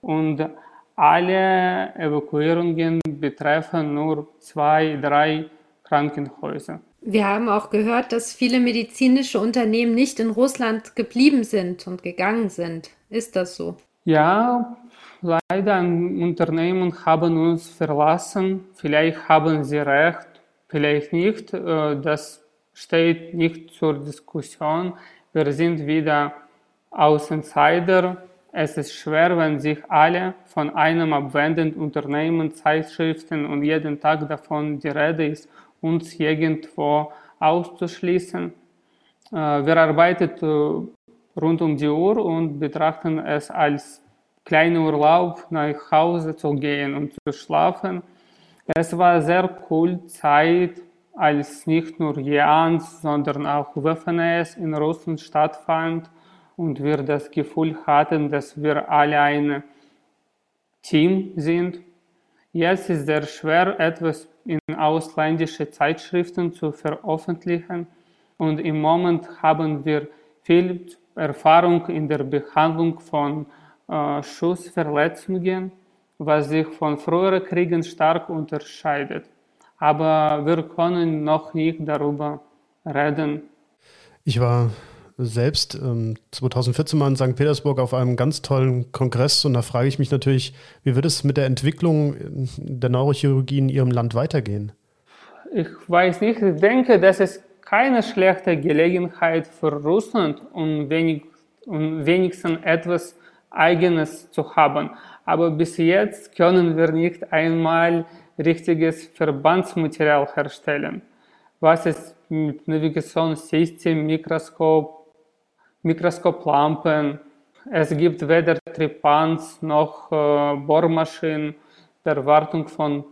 Und alle Evakuierungen betreffen nur zwei, drei Krankenhäuser. Wir haben auch gehört, dass viele medizinische Unternehmen nicht in Russland geblieben sind und gegangen sind. Ist das so? Ja, leider Unternehmen haben uns verlassen. Vielleicht haben sie recht, vielleicht nicht. Äh, das steht nicht zur Diskussion. Wir sind wieder Außenseiter. Es ist schwer, wenn sich alle von einem abwenden Unternehmen, Zeitschriften und jeden Tag davon die Rede ist, uns irgendwo auszuschließen. Äh, wir arbeiten äh, rund um die Uhr und betrachten es als kleinen Urlaub, nach Hause zu gehen und zu schlafen. Es war sehr cool Zeit, als nicht nur Jans, sondern auch WFNS in Russland stattfand und wir das Gefühl hatten, dass wir alle ein Team sind. Jetzt ist es sehr schwer, etwas in ausländische Zeitschriften zu veröffentlichen und im Moment haben wir viel Erfahrung in der Behandlung von äh, Schussverletzungen, was sich von früheren Kriegen stark unterscheidet. Aber wir können noch nicht darüber reden. Ich war selbst ähm, 2014 mal in St. Petersburg auf einem ganz tollen Kongress und da frage ich mich natürlich, wie wird es mit der Entwicklung der Neurochirurgie in Ihrem Land weitergehen? Ich weiß nicht, ich denke, das ist keine schlechte Gelegenheit für Russland, um, wenig, um wenigstens etwas Eigenes zu haben. Aber bis jetzt können wir nicht einmal richtiges Verbandsmaterial herstellen. Was ist mit Navigationssystem, Mikroskop, Mikroskoplampen. Es gibt weder Tripans noch äh, Bohrmaschinen der Wartung von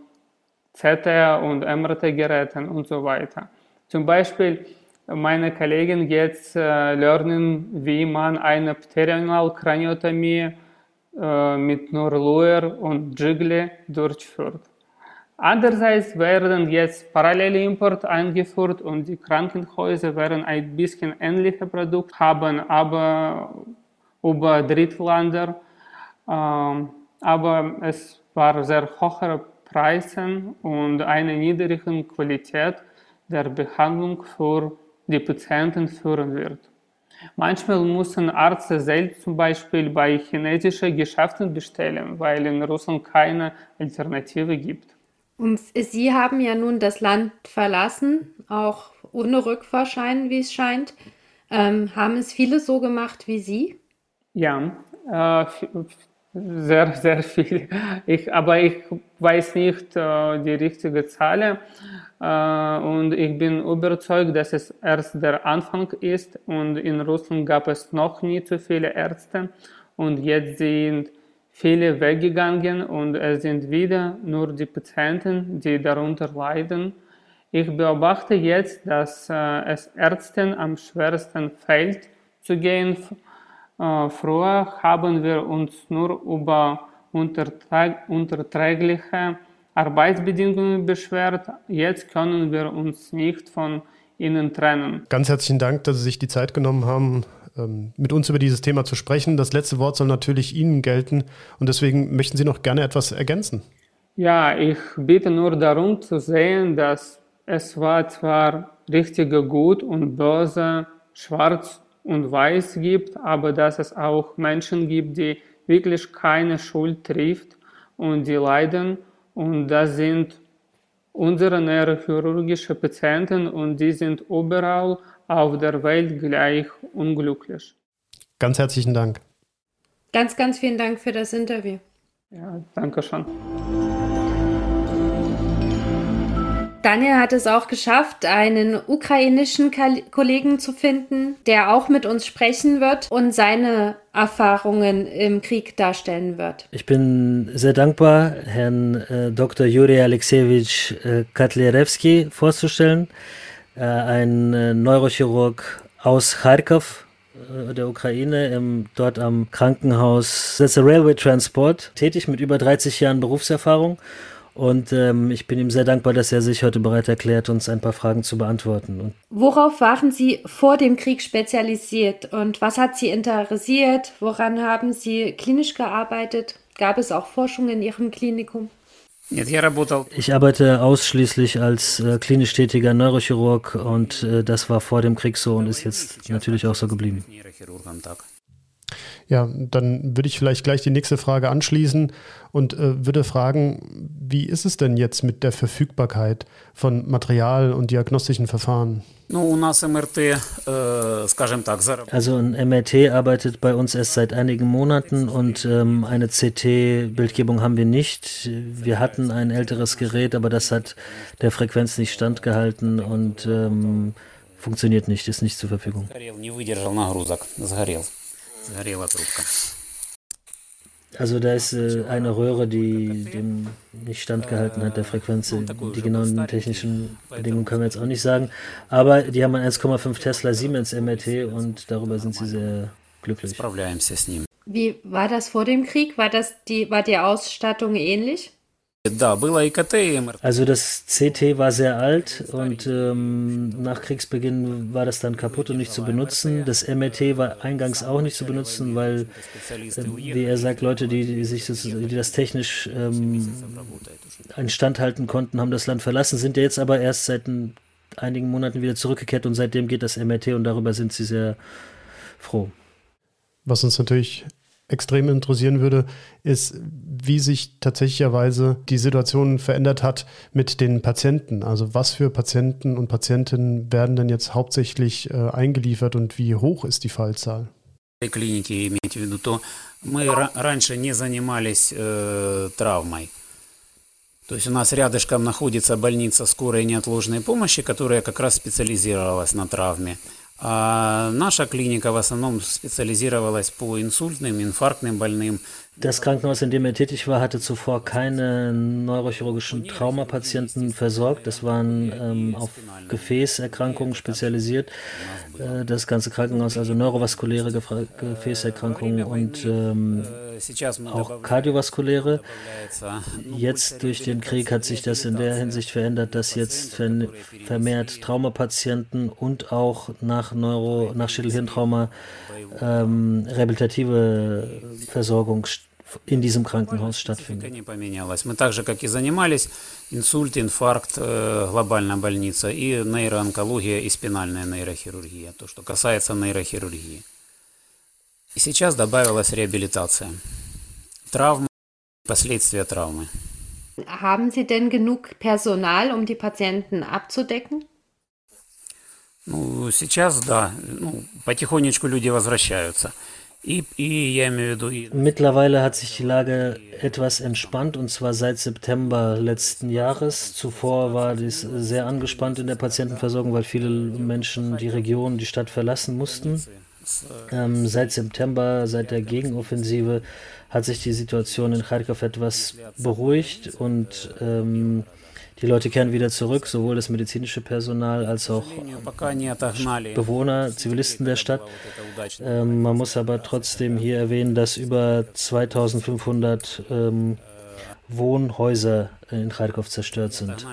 CT- und MRT-Geräten und so weiter. Zum Beispiel meine Kollegen jetzt äh, lernen, wie man eine Pterionalkraniotomie äh, mit nur Luer und Jiggly durchführt. Andererseits werden jetzt parallele Import eingeführt und die Krankenhäuser werden ein bisschen ähnliche Produkte haben, aber über Drittländer. Ähm, aber es war sehr hohe Preise und eine niedrige Qualität der Behandlung für die Patienten führen wird. Manchmal müssen Ärzte selbst zum Beispiel bei chinesischen Geschäften bestellen, weil in Russland keine Alternative gibt. Und Sie haben ja nun das Land verlassen, auch ohne Rückfahrschein, wie es scheint. Ähm, haben es viele so gemacht wie Sie? Ja, äh, sehr, sehr viel. Ich, aber ich weiß nicht äh, die richtige Zahl. Äh, und ich bin überzeugt, dass es erst der Anfang ist. Und in Russland gab es noch nie zu viele Ärzte. und jetzt sind viele weggegangen und es sind wieder nur die Patienten, die darunter leiden. Ich beobachte jetzt, dass äh, es Ärzten am schwersten fällt zu gehen. Äh, früher haben wir uns nur über unterträgliche Arbeitsbedingungen beschwert. Jetzt können wir uns nicht von ihnen trennen. Ganz herzlichen Dank, dass Sie sich die Zeit genommen haben, mit uns über dieses Thema zu sprechen. Das letzte Wort soll natürlich Ihnen gelten und deswegen möchten Sie noch gerne etwas ergänzen. Ja, ich bitte nur darum zu sehen, dass es war zwar richtige Gut und Böse, Schwarz und Weiß gibt, aber dass es auch Menschen gibt, die wirklich keine Schuld trifft und die leiden und das sind unsere neurochirurgische Patienten und die sind überall auf der Welt gleich unglücklich. Ganz herzlichen Dank. Ganz, ganz vielen Dank für das Interview. Ja, danke schon. Daniel hat es auch geschafft, einen ukrainischen Kollegen zu finden, der auch mit uns sprechen wird und seine Erfahrungen im Krieg darstellen wird. Ich bin sehr dankbar, Herrn äh, Dr. Juri Alexejewitsch äh, Katlierewski vorzustellen, äh, ein äh, Neurochirurg aus Kharkov, äh, der Ukraine, im, dort am Krankenhaus That's a Railway Transport, tätig mit über 30 Jahren Berufserfahrung und ähm, ich bin ihm sehr dankbar, dass er sich heute bereit erklärt, uns ein paar Fragen zu beantworten. Und Worauf waren Sie vor dem Krieg spezialisiert und was hat Sie interessiert? Woran haben Sie klinisch gearbeitet? Gab es auch Forschung in Ihrem Klinikum? Ich arbeite ausschließlich als äh, klinisch tätiger Neurochirurg und äh, das war vor dem Krieg so und ist jetzt natürlich auch so geblieben. Ja, dann würde ich vielleicht gleich die nächste Frage anschließen und äh, würde fragen, wie ist es denn jetzt mit der Verfügbarkeit von Material und diagnostischen Verfahren? Э, also ein MRT arbeitet bei uns erst seit einigen Monaten und ähm, eine CT-Bildgebung haben wir nicht. Wir hatten ein älteres Gerät, aber das hat der Frequenz nicht standgehalten und ähm, funktioniert nicht, ist nicht zur Verfügung. Also da ist äh, eine Röhre, die dem nicht standgehalten hat, der Frequenz. Die genauen technischen Bedingungen können wir jetzt auch nicht sagen. Aber die haben ein 1,5 Tesla Siemens MRT und darüber sind sie sehr glücklich. Wie war das vor dem Krieg? War, das die, war die Ausstattung ähnlich? Also das CT war sehr alt und ähm, nach Kriegsbeginn war das dann kaputt und nicht zu benutzen. Das MRT war eingangs auch nicht zu benutzen, weil, äh, wie er sagt, Leute, die, die sich das, die das technisch ähm, instand halten konnten, haben das Land verlassen, sind ja jetzt aber erst seit einigen Monaten wieder zurückgekehrt und seitdem geht das MRT und darüber sind sie sehr froh. Was uns natürlich extrem interessieren würde, ist, wie sich tatsächlicherweise die Situation verändert hat mit den Patienten. Also was für Patienten und Patientinnen werden denn jetzt hauptsächlich äh, eingeliefert und wie hoch ist die Fallzahl? клиники имеете в виду, то мы раньше не занимались э, травмой. То есть у нас рядышком находится больница скорой неотложной помощи, которая как раз специализировалась на травме. А наша клиника в основном специализировалась по инсультным, инфарктным больным, Das Krankenhaus, in dem er tätig war, hatte zuvor keine neurochirurgischen Traumapatienten versorgt. Das waren ähm, auf Gefäßerkrankungen spezialisiert. Äh, das ganze Krankenhaus, also neurovaskuläre Gefäßerkrankungen und ähm, auch kardiovaskuläre. Jetzt durch den Krieg hat sich das in der Hinsicht verändert, dass jetzt vermehrt Traumapatienten und auch nach Neuro, nach Schädelhirntrauma ähm, rehabilitative Versorgung in diesem Krankenhaus stattfindet. Мы так же, как и занимались, инсульт, инфаркт, глобальная больница и нейроонкология и спинальная нейрохирургия, то, что касается нейрохирургии. И сейчас добавилась реабилитация. Травма, последствия травмы. Haben Sie denn genug Personal, um die Patienten abzudecken? Ну, сейчас да. Ну, потихонечку люди возвращаются. Mittlerweile hat sich die Lage etwas entspannt und zwar seit September letzten Jahres. Zuvor war dies sehr angespannt in der Patientenversorgung, weil viele Menschen die Region, die Stadt verlassen mussten. Ähm, seit September, seit der Gegenoffensive, hat sich die Situation in Kharkov etwas beruhigt und ähm, die Leute kehren wieder zurück, sowohl das medizinische Personal als auch Bewohner, Zivilisten der Stadt. Ähm, man muss aber trotzdem hier erwähnen, dass über 2500 ähm, Wohnhäuser in Kharkov zerstört sind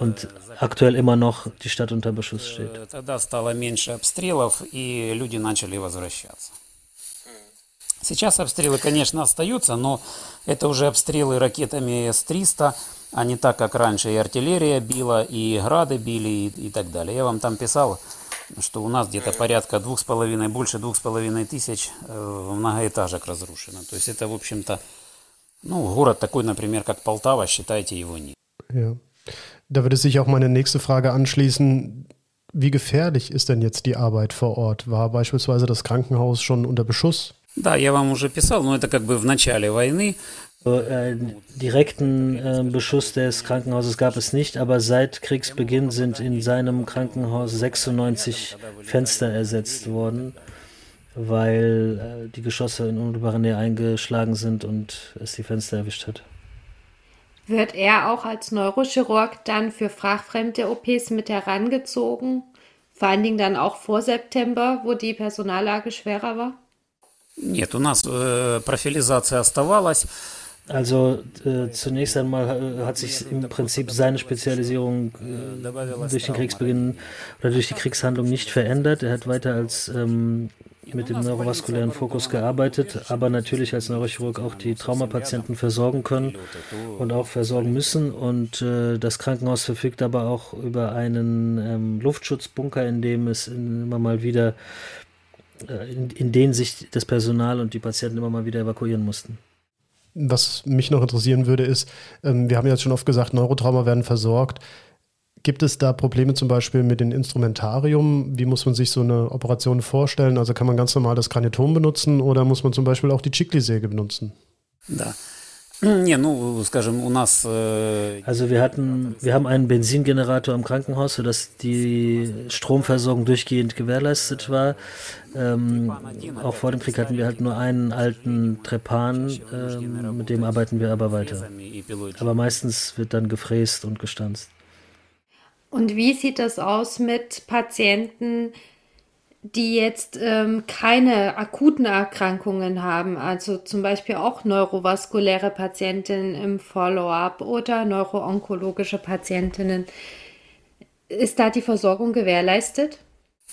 und aktuell immer noch die Stadt unter Beschuss steht. Сейчас обстрелы, конечно, остаются, но это уже обстрелы ракетами С-300, а не так, как раньше. И артиллерия била, и грады били, и, и так далее. Я вам там писал, что у нас где-то порядка двух с половиной, больше двух с половиной тысяч э, многоэтажек разрушено. То есть это, в общем-то, ну, город такой, например, как Полтава, считайте его нет. Ja. Da würde sich auch meine nächste Frage anschließen. Wie gefährlich ist denn jetzt die Arbeit vor Ort? War beispielsweise das Krankenhaus schon unter Beschuss? Да, я вам уже писал, но это как бы в начале войны. Äh, direkten äh, Beschuss des Krankenhauses gab es nicht, aber seit Kriegsbeginn sind in seinem Krankenhaus 96 Fenster ersetzt worden, weil äh, die Geschosse in unmittelbarer Nähe eingeschlagen sind und es die Fenster erwischt hat. Wird er auch als Neurochirurg dann für frachfremde OPs mit herangezogen? Vor allen Dingen dann auch vor September, wo die Personallage schwerer war? Нет, у нас э, профилизация оставалась. Also äh, zunächst einmal äh, hat sich im Prinzip seine Spezialisierung äh, durch den Kriegsbeginn oder durch die Kriegshandlung nicht verändert. Er hat weiter als ähm, mit dem neurovaskulären Fokus gearbeitet, aber natürlich als Neurochirurg auch die Traumapatienten versorgen können und auch versorgen müssen. Und äh, das Krankenhaus verfügt aber auch über einen ähm, Luftschutzbunker, in dem es immer mal wieder äh, in, in denen sich das Personal und die Patienten immer mal wieder evakuieren mussten. Was mich noch interessieren würde, ist, ähm, wir haben jetzt schon oft gesagt, Neurotrauma werden versorgt. Gibt es da Probleme zum Beispiel mit dem Instrumentarium? Wie muss man sich so eine Operation vorstellen? Also kann man ganz normal das Granitom benutzen oder muss man zum Beispiel auch die Chikli-Säge benutzen? Да. Also wir hatten, wir haben einen Benzingenerator im Krankenhaus, sodass die Stromversorgung durchgehend gewährleistet war. Ähm, auch vor dem Krieg hatten wir halt nur einen alten Trepan, ähm, mit dem arbeiten wir aber weiter. Aber meistens wird dann gefräst und gestanzt. Und wie sieht das aus mit Patienten, die jetzt ähm, keine akuten Erkrankungen haben, also zum Beispiel auch neurovaskuläre Patientinnen im Follow-up oder neuroonkologische Patientinnen. Ist da die Versorgung gewährleistet?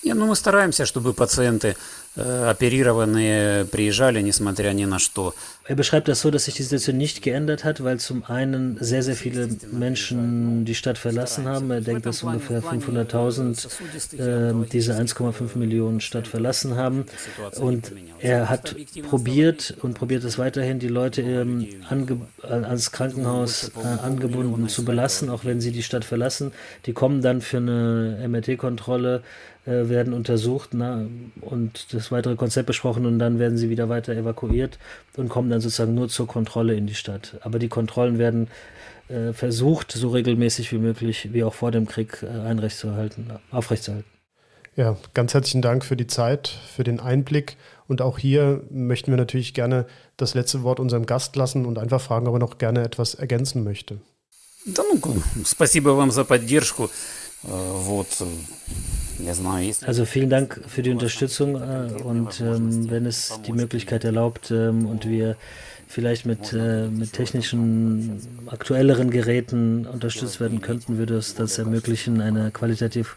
Не, ну мы стараемся, чтобы пациенты äh, оперированные приезжали, несмотря ни на что. Er beschreibt das so, dass sich die Situation nicht geändert hat, weil zum einen sehr, sehr viele Menschen die Stadt verlassen haben. Er denkt, dass ungefähr 500.000 äh, diese 1,5 Millionen Stadt verlassen haben. Und er hat probiert und probiert es weiterhin, die Leute ähm, ans Krankenhaus äh, angebunden zu belassen, auch wenn sie die Stadt verlassen. Die kommen dann für eine MRT-Kontrolle äh, werden untersucht na, und das weitere Konzept besprochen und dann werden sie wieder weiter evakuiert und kommen dann sozusagen nur zur Kontrolle in die Stadt. Aber die Kontrollen werden äh, versucht, so regelmäßig wie möglich, wie auch vor dem Krieg, äh, aufrechtzuerhalten. Ja, ganz herzlichen Dank für die Zeit, für den Einblick. Und auch hier möchten wir natürlich gerne das letzte Wort unserem Gast lassen und einfach fragen, ob er noch gerne etwas ergänzen möchte. Да ну, спасибо вам за поддержку. Вот, also vielen Dank für die Unterstützung äh, und ähm, wenn es die Möglichkeit erlaubt ähm, und wir vielleicht mit, äh, mit technischen, aktuelleren Geräten unterstützt werden könnten, würde es das ermöglichen, eine qualitativ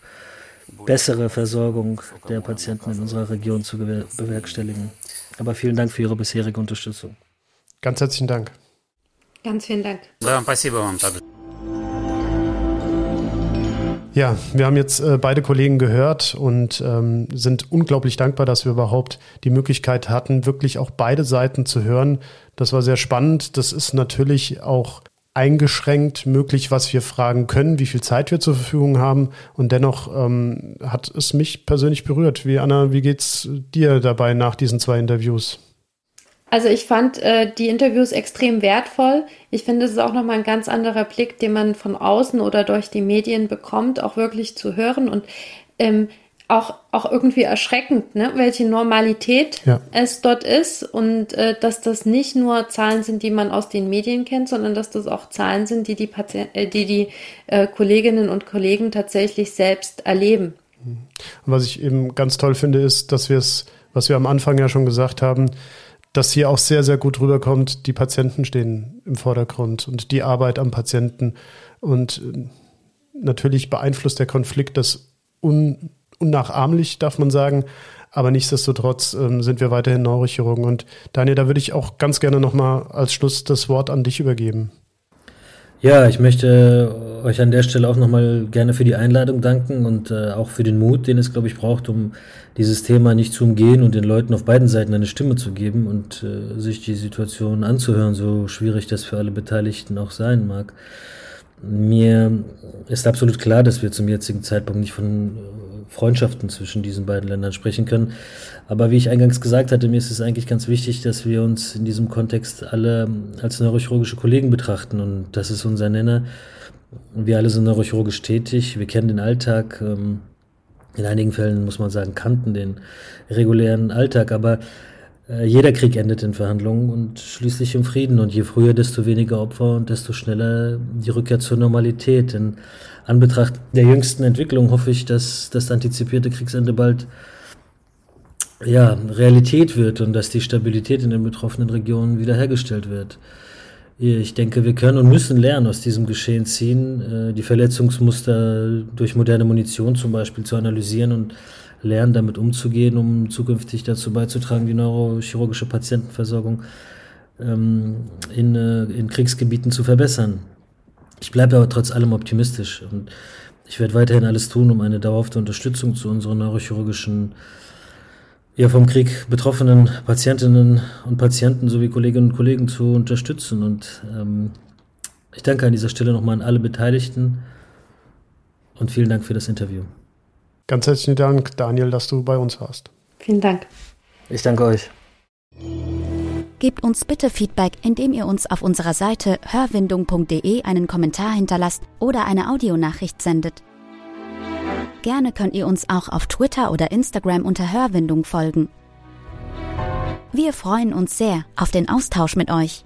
bessere Versorgung der Patienten in unserer Region zu bewerkstelligen. Aber vielen Dank für Ihre bisherige Unterstützung. Ganz herzlichen Dank. Ganz vielen Dank. Да, спасибо вам также. Ja, wir haben jetzt äh, beide Kollegen gehört und ähm, sind unglaublich dankbar, dass wir überhaupt die Möglichkeit hatten, wirklich auch beide Seiten zu hören. Das war sehr spannend. Das ist natürlich auch eingeschränkt möglich, was wir fragen können, wie viel Zeit wir zur Verfügung haben. Und dennoch ähm, hat es mich persönlich berührt. Wie Anna, wie geht's dir dabei nach diesen zwei Interviews? Also ich fand äh, die Interviews extrem wertvoll. Ich finde, es ist auch nochmal ein ganz anderer Blick, den man von außen oder durch die Medien bekommt, auch wirklich zu hören. Und ähm, auch, auch irgendwie erschreckend, ne? welche Normalität ja. es dort ist und äh, dass das nicht nur Zahlen sind, die man aus den Medien kennt, sondern dass das auch Zahlen sind, die die, Patient äh, die, die äh, Kolleginnen und Kollegen tatsächlich selbst erleben. Und was ich eben ganz toll finde, ist, dass wir es, was wir am Anfang ja schon gesagt haben, dass hier auch sehr, sehr gut rüberkommt, die Patienten stehen im Vordergrund und die Arbeit am Patienten. Und äh, natürlich beeinflusst der Konflikt das un unnachahmlich, darf man sagen. Aber nichtsdestotrotz ähm, sind wir weiterhin Neurochirurgen. Und Daniel, da würde ich auch ganz gerne nochmal als Schluss das Wort an dich übergeben. Ja, ich möchte euch an der Stelle auch nochmal gerne für die Einladung danken und äh, auch für den Mut, den es, glaube ich, braucht, um dieses Thema nicht zu umgehen und den Leuten auf beiden Seiten eine Stimme zu geben und äh, sich die Situation anzuhören, so schwierig das für alle Beteiligten auch sein mag. Mir ist absolut klar, dass wir zum jetzigen Zeitpunkt nicht von Freundschaften zwischen diesen beiden Ländern sprechen können. Aber wie ich eingangs gesagt hatte, mir ist es eigentlich ganz wichtig, dass wir uns in diesem Kontext alle als neurochirurgische Kollegen betrachten. Und das ist unser Nenner. Wir alle sind neurochirurgisch tätig. Wir kennen den Alltag. Ähm, in einigen Fällen muss man sagen, kannten den regulären Alltag. Aber jeder Krieg endet in Verhandlungen und schließlich im Frieden. Und je früher, desto weniger Opfer und desto schneller die Rückkehr zur Normalität. In Anbetracht der jüngsten Entwicklung hoffe ich, dass das antizipierte Kriegsende bald ja, Realität wird und dass die Stabilität in den betroffenen Regionen wiederhergestellt wird. Ich denke, wir können und müssen lernen aus diesem Geschehen ziehen, äh, die Verletzungsmuster durch moderne Munition zum Beispiel zu analysieren und lernen, damit umzugehen, um zukünftig dazu beizutragen, die neurochirurgische Patientenversorgung ähm, in, äh, in Kriegsgebieten zu verbessern. Ich bleibe aber trotz allem optimistisch und ich werde weiterhin alles tun, um eine dauerhafte Unterstützung zu unseren neurochirurgischen, ja vom Krieg betroffenen Patientinnen und Patienten sowie Kolleginnen und Kollegen zu unterstützen. Und ähm, ich danke an dieser Stelle nochmal an alle Beteiligten und vielen Dank für das Interview. Ganz herzlichen Dank, Daniel, dass du bei uns warst. Vielen Dank. Ich danke euch. Gebt uns bitte Feedback, indem ihr uns auf unserer Seite hörwindung.de einen Kommentar hinterlasst oder eine Audionachricht sendet. Gerne könnt ihr uns auch auf Twitter oder Instagram unter Hörwindung folgen. Wir freuen uns sehr auf den Austausch mit euch.